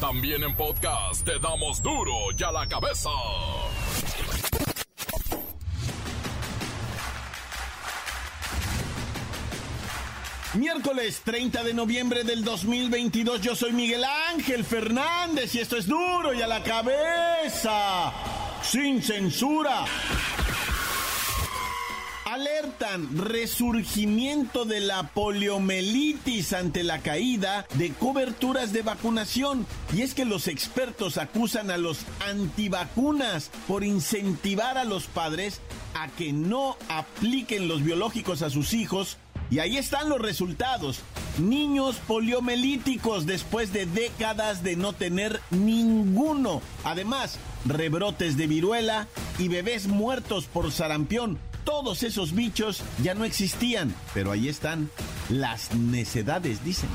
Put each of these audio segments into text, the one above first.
También en podcast te damos duro y a la cabeza. Miércoles 30 de noviembre del 2022, yo soy Miguel Ángel Fernández y esto es duro y a la cabeza, sin censura. Alertan resurgimiento de la poliomielitis ante la caída de coberturas de vacunación. Y es que los expertos acusan a los antivacunas por incentivar a los padres a que no apliquen los biológicos a sus hijos y ahí están los resultados. Niños poliomelíticos después de décadas de no tener ninguno. Además, rebrotes de viruela y bebés muertos por sarampión. Todos esos bichos ya no existían, pero ahí están. Las necedades, dicen.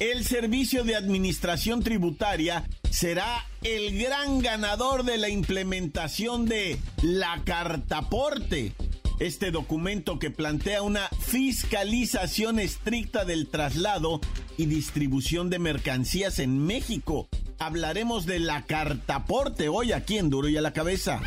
El Servicio de Administración Tributaria será el gran ganador de la implementación de la cartaporte este documento que plantea una fiscalización estricta del traslado y distribución de mercancías en México. Hablaremos de la cartaporte hoy aquí en Duro y a la cabeza.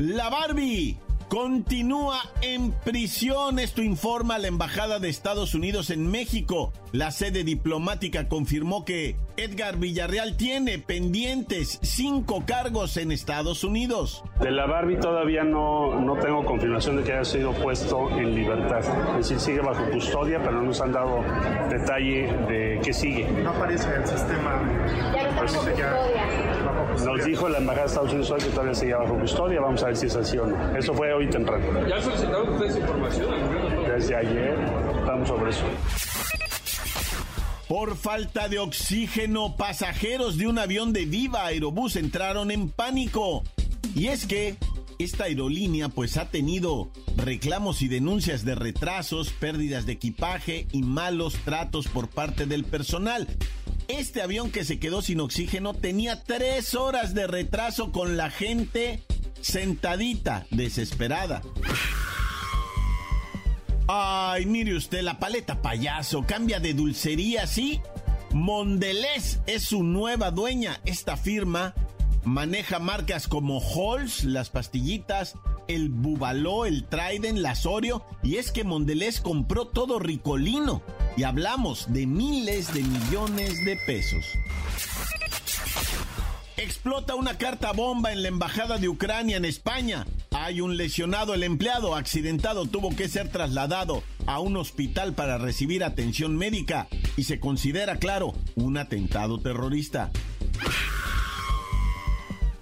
La Barbie continúa en prisión. Esto informa la Embajada de Estados Unidos en México. La sede diplomática confirmó que Edgar Villarreal tiene pendientes cinco cargos en Estados Unidos. De la Barbie todavía no, no tengo confirmación de que haya sido puesto en libertad. Es decir, sigue bajo custodia, pero no nos han dado detalle de qué sigue. No aparece en el sistema. Ya no está bajo custodia. Nos dijo la Embajada de Estados Unidos hoy que todavía sigue bajo custodia. Vamos a ver si es así o no. Eso fue hoy temprano. ¿Ya solicitaron ustedes información al gobierno? Desde ayer estamos sobre eso. Por falta de oxígeno, pasajeros de un avión de Viva Aerobús entraron en pánico. Y es que esta aerolínea pues ha tenido reclamos y denuncias de retrasos, pérdidas de equipaje y malos tratos por parte del personal. Este avión que se quedó sin oxígeno tenía tres horas de retraso con la gente sentadita, desesperada. Ay, mire usted, la paleta payaso cambia de dulcería, ¿sí? Mondelez es su nueva dueña. Esta firma maneja marcas como Halls, las pastillitas, el Bubaló, el Trident, la Oreo. Y es que Mondelez compró todo Ricolino. Y hablamos de miles de millones de pesos. Explota una carta bomba en la embajada de Ucrania en España. Hay un lesionado, el empleado accidentado tuvo que ser trasladado a un hospital para recibir atención médica y se considera, claro, un atentado terrorista.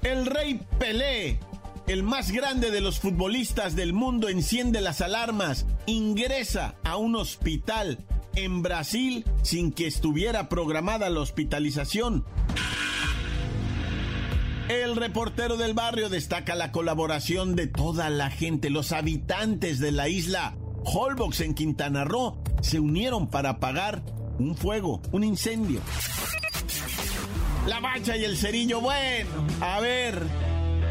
El rey Pelé, el más grande de los futbolistas del mundo, enciende las alarmas, ingresa a un hospital en Brasil sin que estuviera programada la hospitalización. El reportero del barrio destaca la colaboración de toda la gente, los habitantes de la isla Holbox en Quintana Roo se unieron para apagar un fuego, un incendio. La bacha y el cerillo, bueno, a ver,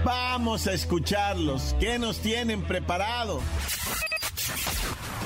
vamos a escucharlos. ¿Qué nos tienen preparado?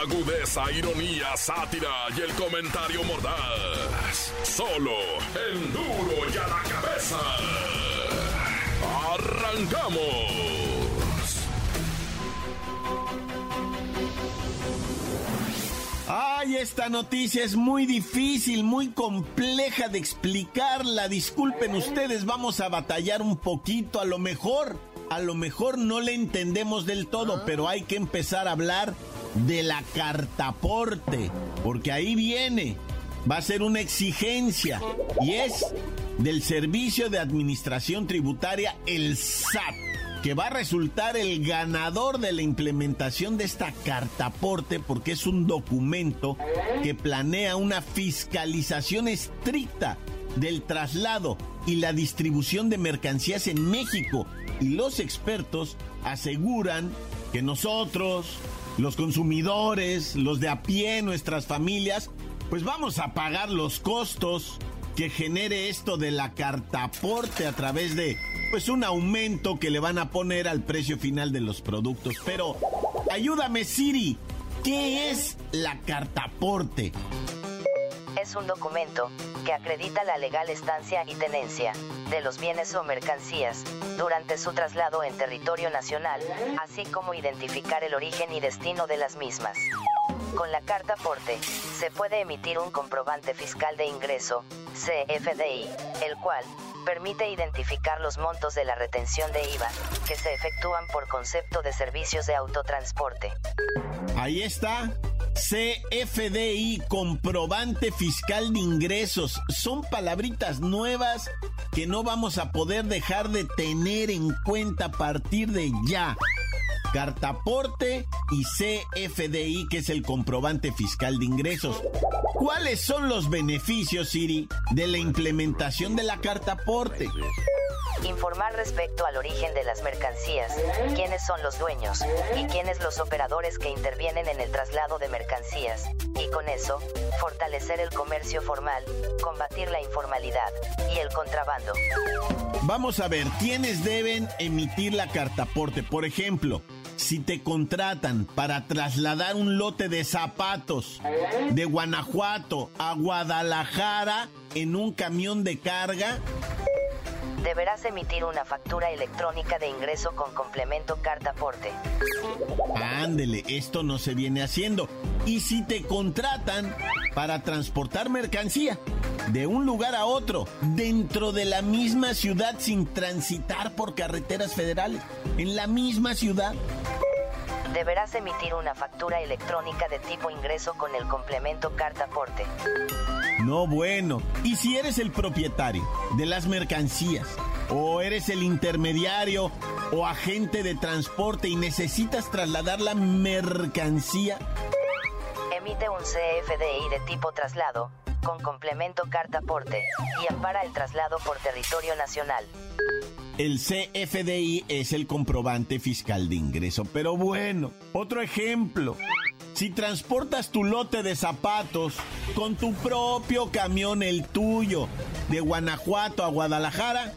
Agudeza, ironía, sátira y el comentario mordaz. Solo el duro y a la cabeza. ¡Arrancamos! Ay, esta noticia es muy difícil, muy compleja de explicarla. Disculpen ustedes, vamos a batallar un poquito. A lo mejor, a lo mejor no le entendemos del todo, pero hay que empezar a hablar de la cartaporte, porque ahí viene, va a ser una exigencia y es del Servicio de Administración Tributaria, el SAT, que va a resultar el ganador de la implementación de esta cartaporte porque es un documento que planea una fiscalización estricta del traslado y la distribución de mercancías en México. Y los expertos aseguran que nosotros, los consumidores, los de a pie, nuestras familias, pues vamos a pagar los costos que genere esto de la cartaporte a través de pues un aumento que le van a poner al precio final de los productos. Pero ayúdame Siri, ¿qué es la cartaporte? Es un documento que acredita la legal estancia y tenencia de los bienes o mercancías durante su traslado en territorio nacional, así como identificar el origen y destino de las mismas. Con la carta porte, se puede emitir un comprobante fiscal de ingreso, CFDI, el cual permite identificar los montos de la retención de IVA, que se efectúan por concepto de servicios de autotransporte. Ahí está. CFDI, comprobante fiscal de ingresos. Son palabritas nuevas que no vamos a poder dejar de tener en cuenta a partir de ya. Cartaporte y CFDI, que es el comprobante fiscal de ingresos. ¿Cuáles son los beneficios, Siri, de la implementación de la cartaporte? Informar respecto al origen de las mercancías, quiénes son los dueños y quiénes los operadores que intervienen en el traslado de mercancías, y con eso, fortalecer el comercio formal, combatir la informalidad y el contrabando. Vamos a ver, ¿quiénes deben emitir la cartaporte? Por ejemplo, si te contratan para trasladar un lote de zapatos de Guanajuato a Guadalajara en un camión de carga, deberás emitir una factura electrónica de ingreso con complemento carta aporte. Ándele, esto no se viene haciendo. Y si te contratan para transportar mercancía de un lugar a otro, dentro de la misma ciudad sin transitar por carreteras federales, en la misma ciudad, deberás emitir una factura electrónica de tipo ingreso con el complemento carta aporte. No bueno. ¿Y si eres el propietario de las mercancías? ¿O eres el intermediario o agente de transporte y necesitas trasladar la mercancía? Emite un CFDI de tipo traslado, con complemento carta aporte, y ampara el traslado por territorio nacional. El CFDI es el comprobante fiscal de ingreso. Pero bueno, otro ejemplo. Si transportas tu lote de zapatos con tu propio camión, el tuyo, de Guanajuato a Guadalajara,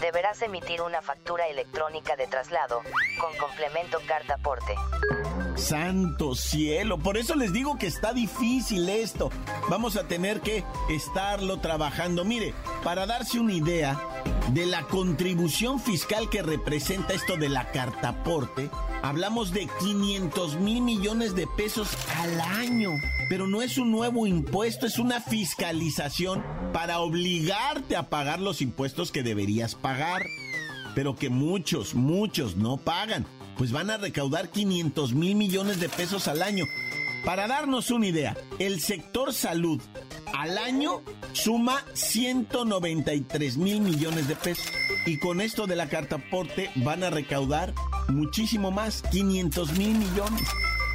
deberás emitir una factura electrónica de traslado con complemento carta aporte. Santo cielo, por eso les digo que está difícil esto. Vamos a tener que estarlo trabajando. Mire, para darse una idea, de la contribución fiscal que representa esto de la cartaporte, hablamos de 500 mil millones de pesos al año. Pero no es un nuevo impuesto, es una fiscalización para obligarte a pagar los impuestos que deberías pagar. Pero que muchos, muchos no pagan. Pues van a recaudar 500 mil millones de pesos al año. Para darnos una idea, el sector salud al año suma 193 mil millones de pesos. Y con esto de la carta aporte van a recaudar muchísimo más, 500 mil millones.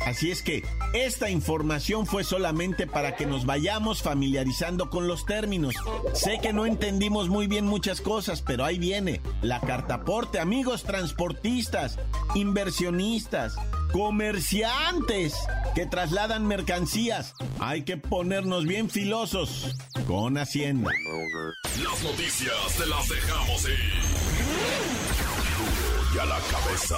Así es que esta información fue solamente para que nos vayamos familiarizando con los términos. Sé que no entendimos muy bien muchas cosas, pero ahí viene la cartaporte, amigos transportistas, inversionistas, comerciantes que trasladan mercancías. Hay que ponernos bien filosos con Hacienda. Las noticias te las dejamos ir. Y a la cabeza.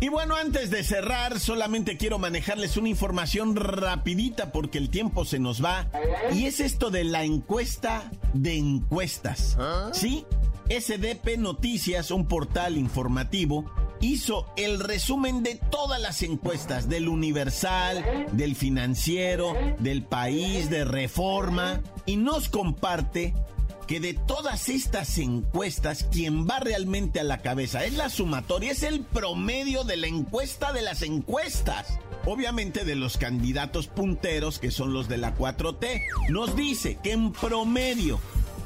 Y bueno, antes de cerrar, solamente quiero manejarles una información rapidita porque el tiempo se nos va. Y es esto de la encuesta de encuestas. ¿Sí? SDP Noticias, un portal informativo, hizo el resumen de todas las encuestas del Universal, del Financiero, del País, de Reforma, y nos comparte que de todas estas encuestas, quien va realmente a la cabeza es la sumatoria, es el promedio de la encuesta de las encuestas. Obviamente de los candidatos punteros, que son los de la 4T, nos dice que en promedio,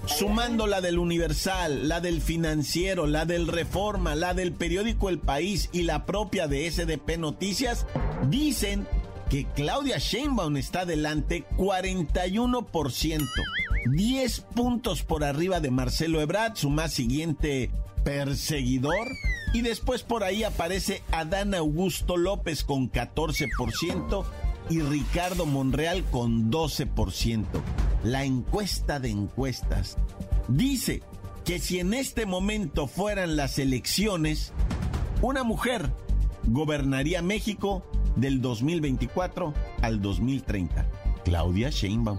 sumando la del Universal, la del Financiero, la del Reforma, la del periódico El País y la propia de SDP Noticias, dicen que Claudia Sheinbaum está adelante 41%, 10 puntos por arriba de Marcelo Ebrard, su más siguiente perseguidor. Y después por ahí aparece Adán Augusto López con 14% y Ricardo Monreal con 12%. La encuesta de encuestas dice que si en este momento fueran las elecciones, una mujer gobernaría México del 2024 al 2030. Claudia Sheinbaum.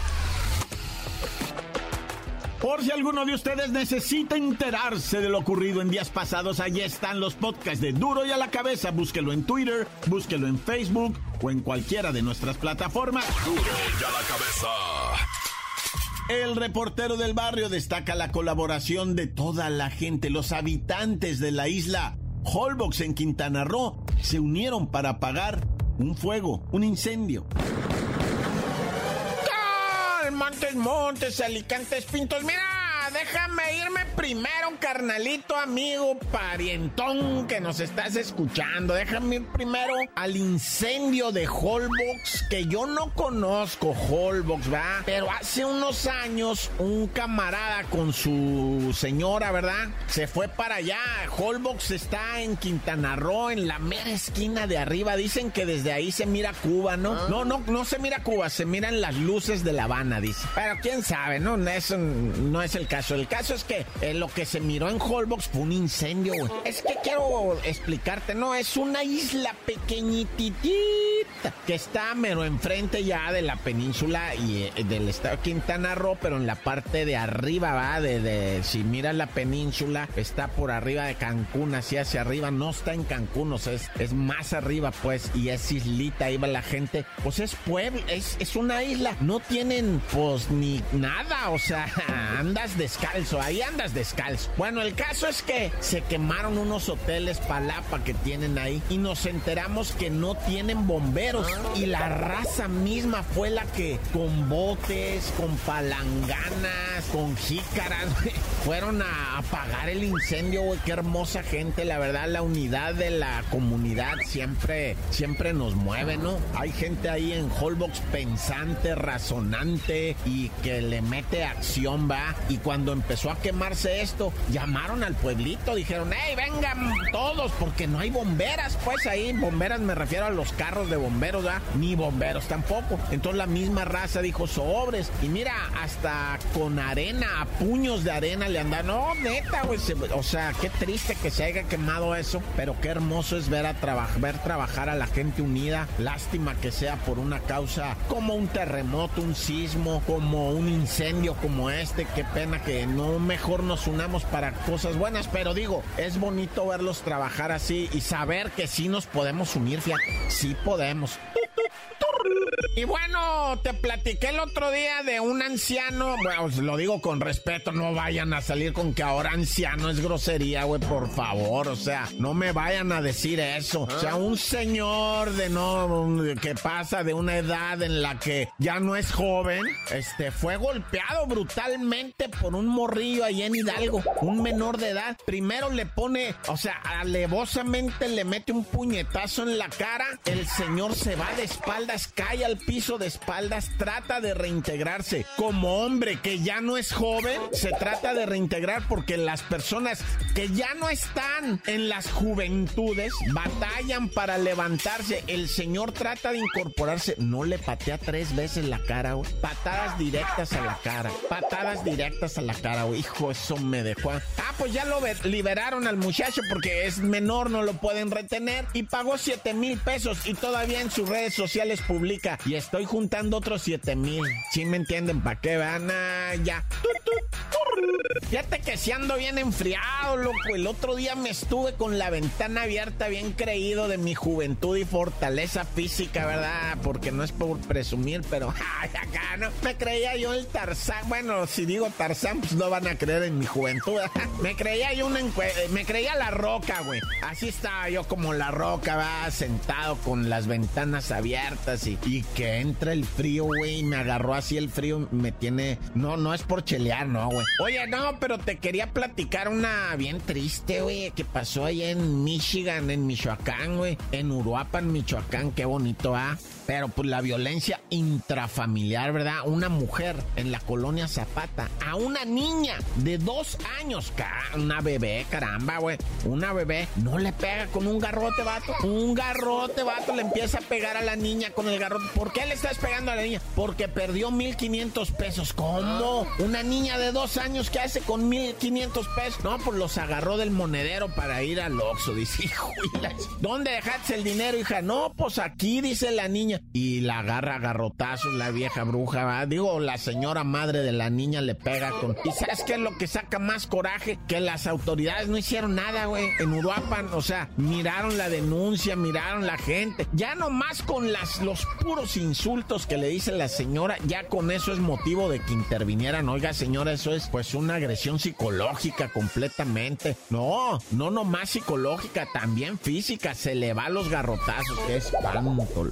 Por si alguno de ustedes necesita enterarse de lo ocurrido en días pasados, allí están los podcasts de Duro y a la cabeza. Búsquelo en Twitter, búsquelo en Facebook o en cualquiera de nuestras plataformas. Duro y a la cabeza. El reportero del barrio destaca la colaboración de toda la gente, los habitantes de la isla Holbox en Quintana Roo se unieron para apagar un fuego, un incendio. Montes, Montes, Alicantes, Pintos. Mira, déjame irme primero, carnalito, amigo, parientón que nos estás escuchando. Déjame ir primero al incendio de Holbox, que yo no conozco Holbox, ¿va? Pero hace unos años un camarada con su señora, ¿verdad? Se fue para allá. Holbox está en Quintana Roo, en la mera esquina de arriba. Dicen que desde ahí se mira Cuba, ¿no? No, no, no se mira Cuba, se miran las luces de La Habana, dice. Pero quién sabe, ¿no? Eso no es el caso. El caso es que eh, lo que se miró en Holbox fue un incendio. Es que quiero explicarte, no, es una isla pequeñititita que está mero enfrente ya de la península y eh, del estado de Quintana Roo, pero en la parte de arriba, va, de, de si miras la península, está por arriba de Cancún, así hacia arriba, no está en Cancún, o sea, es, más arriba, pues, y es islita, ahí va la gente, pues es pueblo, es, es una isla, no tienen, pues, ni nada, o sea, andas descalzo, ahí andas descalzo. Bueno, el caso es que se quemaron unos hoteles palapa que tienen ahí y nos enteramos que no tienen bomberos y la raza misma fue la que con botes, con palanganas, con jícaras, fueron a apagar el incendio, güey, qué hermosa gente, la verdad, la unidad de la comunidad siempre, siempre nos mueve, ¿no? Hay gente ahí en Holbox pensante, razonante y que le mete acción, va, y cuando empezó a quemarse esto, llamaron al pueblito, dijeron, hey, vengan todos, porque no hay bomberas, pues ahí, bomberas me refiero a los carros de bomberos, ¿verdad? Ni bomberos tampoco. Entonces la misma raza dijo, sobres, y mira, hasta con arena, a puños de arena le andan, no, neta, güey, o sea, qué triste que se haya quemado eso, pero qué hermoso es ver a trabajar, ver trabajar a la gente unida, lástima que sea por una causa como un terremoto, un sismo, como un incendio como este, qué pena que no mejor nos unamos para cosas buenas, pero digo, es bonito verlos trabajar así y saber que sí nos podemos unir, fíjate, sí podemos. Y bueno, te platiqué el otro día de un anciano, bueno, lo digo con respeto, no vayan a salir con que ahora anciano es grosería, güey, por favor, o sea, no me vayan a decir eso. O sea, un señor de no, que pasa de una edad en la que ya no es joven, este, fue golpeado brutalmente por un morrillo ahí en Hidalgo, un menor de edad. Primero le pone, o sea, alevosamente le mete un puñetazo en la cara, el señor se va de espaldas, cae al piso de espaldas, trata de reintegrarse. Como hombre que ya no es joven, se trata de reintegrar porque las personas que ya no están en las juventudes batallan para levantarse. El señor trata de incorporarse, no le patea tres veces la cara. Patadas directas a la cara, patadas directas a la cara, güey. Hijo, eso me dejó. Ah, pues ya lo liberaron al muchacho porque es menor, no lo pueden retener y pagó 7 mil pesos y todavía en sus redes sociales publica y estoy juntando otros 7 mil. ¿Sí me entienden? ¿Para qué van? Ah, ya. Fíjate que si ando bien enfriado, loco. El otro día me estuve con la ventana abierta, bien creído de mi juventud y fortaleza física, ¿verdad? Porque no es por presumir, pero ay, acá no. Me creía yo el Tarzán. Bueno, si digo Tarzán, pues no van a creer en mi juventud. me creía yo una Me creía la roca, güey. Así estaba yo como la roca, va sentado con las ventanas abiertas y que entra el frío, güey. Me agarró así el frío. Me tiene. No, no es por chelear, no, güey. Oye, no, pero te quería platicar una bien triste, güey, que pasó allá en Michigan, en Michoacán, güey. En Uruapan, Michoacán, qué bonito, ¿ah? Pero pues la violencia intrafamiliar, ¿verdad? Una mujer en la colonia Zapata, a una niña de dos años, una bebé, caramba, güey. Una bebé no le pega con un garrote, vato. Un garrote, vato, le empieza a pegar a la niña con el garrote. ¿Por qué le estás pegando a la niña? Porque perdió 1500 pesos. ¿Cómo? Una niña de dos años, ¿qué hace con 1500 pesos? No, pues los agarró del monedero para ir al Oxxo. Dice, hijo, ¿dónde dejaste el dinero, hija? No, pues aquí, dice la niña y la agarra a garrotazos la vieja bruja. Digo, la señora madre de la niña le pega con... ¿Y sabes qué es lo que saca más coraje? Que las autoridades no hicieron nada, güey, en Uruapan, o sea, miraron la denuncia, miraron la gente, ya nomás con las, los puros insultos que le dice la señora, ya con eso es motivo de que intervinieran, oiga señora, eso es pues una agresión psicológica completamente, no, no nomás psicológica, también física, se le va los garrotazos, qué espanto.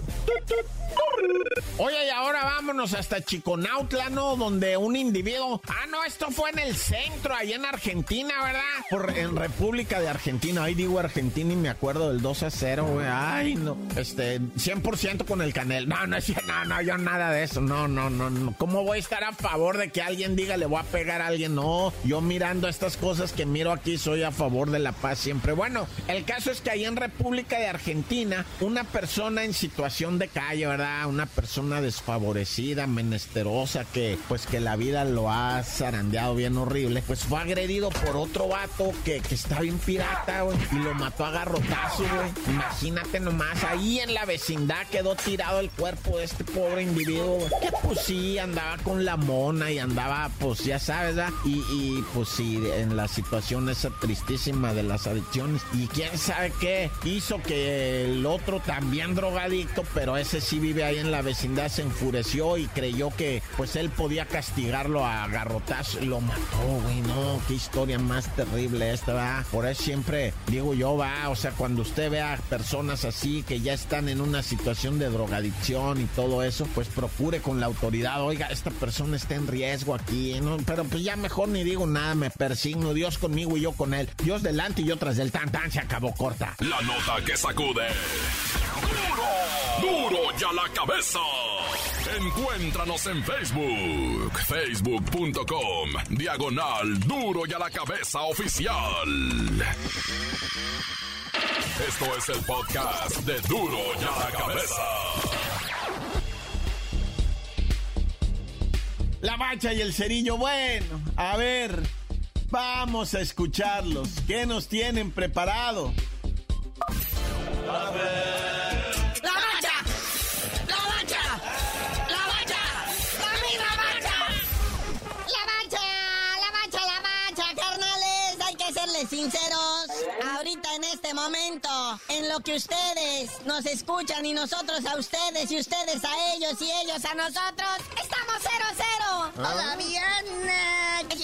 Oye, y ahora vámonos hasta Chiconautla, ¿no? Donde un individuo. Ah, no, esto fue en el centro, allá en Argentina, ¿verdad? Por, en República de Argentina. Ahí digo Argentina y me acuerdo del 2 a 0, güey. Ay, no. Este, 100% con el canel. No, no, no, no, yo nada de eso. No, no, no, no. ¿Cómo voy a estar a favor de que alguien diga le voy a pegar a alguien? No, yo mirando estas cosas que miro aquí soy a favor de la paz siempre. Bueno, el caso es que ahí en República de Argentina, una persona en situación de calle, ¿verdad? Una persona desfavorecida, menesterosa, que pues que la vida lo ha zarandeado bien horrible, pues fue agredido por otro vato que, que está bien pirata, güey, y lo mató a garrotazo, güey. Imagínate nomás, ahí en la vecindad quedó tirado el cuerpo de este pobre individuo, que pues sí, andaba con la mona y andaba, pues ya sabes, ¿verdad? Y, y pues sí, en la situación esa tristísima de las adicciones. Y quién sabe qué hizo que el otro también drogadicto, pero ese sí vive ahí en la vecindad, se enfureció y creyó que pues él podía castigarlo a garrotazo. Lo mató, güey, no, qué historia más terrible esta, va. Por eso siempre digo yo, va, o sea, cuando usted vea personas así que ya están en una situación de drogadicción y todo eso, pues procure con la autoridad, oiga, esta persona está en riesgo aquí, ¿no? Pero pues ya mejor ni digo nada, me persigno, Dios conmigo y yo con él. Dios delante y yo tras del tan tan se acabó corta. La nota que sacude. Duro ya la cabeza. Encuéntranos en Facebook, facebook.com, diagonal Duro y a la cabeza oficial. Esto es el podcast de Duro y a la cabeza. La bacha y el cerillo, bueno, a ver, vamos a escucharlos. ¿Qué nos tienen preparado? A ver. Momento, en lo que ustedes nos escuchan y nosotros a ustedes y ustedes a ellos y ellos a nosotros, estamos 0-0. Todavía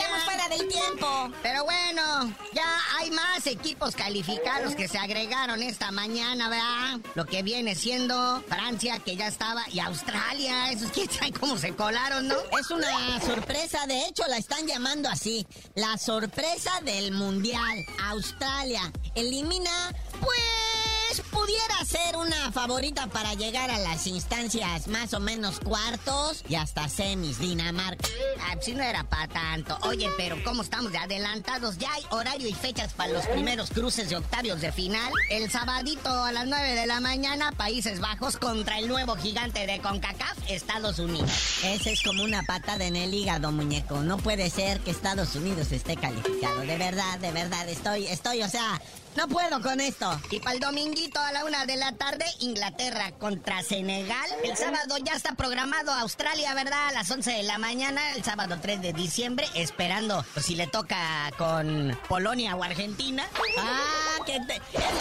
estamos fuera del tiempo. Pero bueno, ya hay más equipos calificados que se agregaron esta mañana, ¿verdad? Lo que viene siendo Francia, que ya estaba, y Australia, esos quién sabe cómo se colaron, ¿no? Es una sorpresa, de hecho la están llamando así, la sorpresa del mundial. Australia elimina, pues pudiera ser una favorita para llegar a las instancias más o menos cuartos y hasta semis, Dinamarca. Ah, si no era para tanto. Oye, pero ¿cómo estamos de adelantados? Ya hay horario y fechas para los primeros cruces de octavios de final. El sabadito a las 9 de la mañana, Países Bajos contra el nuevo gigante de CONCACAF, Estados Unidos. Ese es como una patada en el hígado, muñeco. No puede ser que Estados Unidos esté calificado. De verdad, de verdad, estoy, estoy, o sea, no puedo con esto. Y para el dominguito a la una de la tarde, Inglaterra contra Senegal. El sábado ya está programado Australia, ¿verdad? A las 11 de la mañana, el sábado 3 de diciembre, esperando pues, si le toca con Polonia o Argentina. Ah, que es que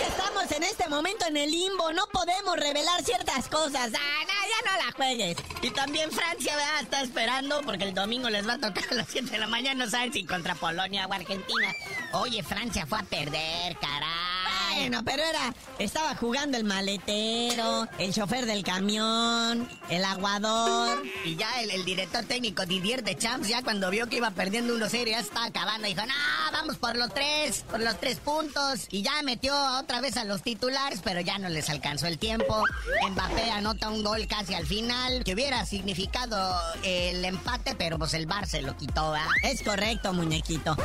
estamos en este momento en el limbo, no podemos revelar ciertas cosas. Ah, no, ya no la juegues. Y también Francia, ¿verdad? Está esperando porque el domingo les va a tocar a las 7 de la mañana, no saben si contra Polonia o Argentina. Oye, Francia fue a perder, caray. Bueno, pero era, estaba jugando el maletero, el chofer del camión, el aguador. Y ya el, director técnico Didier de Champs, ya cuando vio que iba perdiendo 1-0, ya estaba acabando. Dijo, no, vamos por los tres, por los tres puntos. Y ya metió otra vez a los titulares, pero ya no les alcanzó el tiempo. Mbappé anota un gol casi al final, que hubiera significado el empate, pero pues el Bar se lo quitó, ¿verdad? Es correcto, muñequito.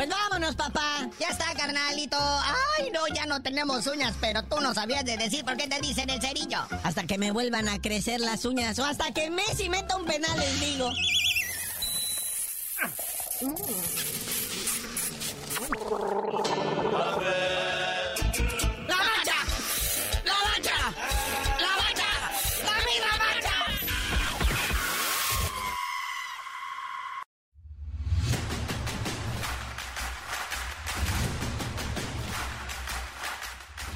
Pues vámonos, papá. Ya está, carnalito. Ay, no, ya no tenemos uñas, pero tú no sabías de decir por qué te dicen el cerillo. Hasta que me vuelvan a crecer las uñas o hasta que Messi meta un penal, les digo.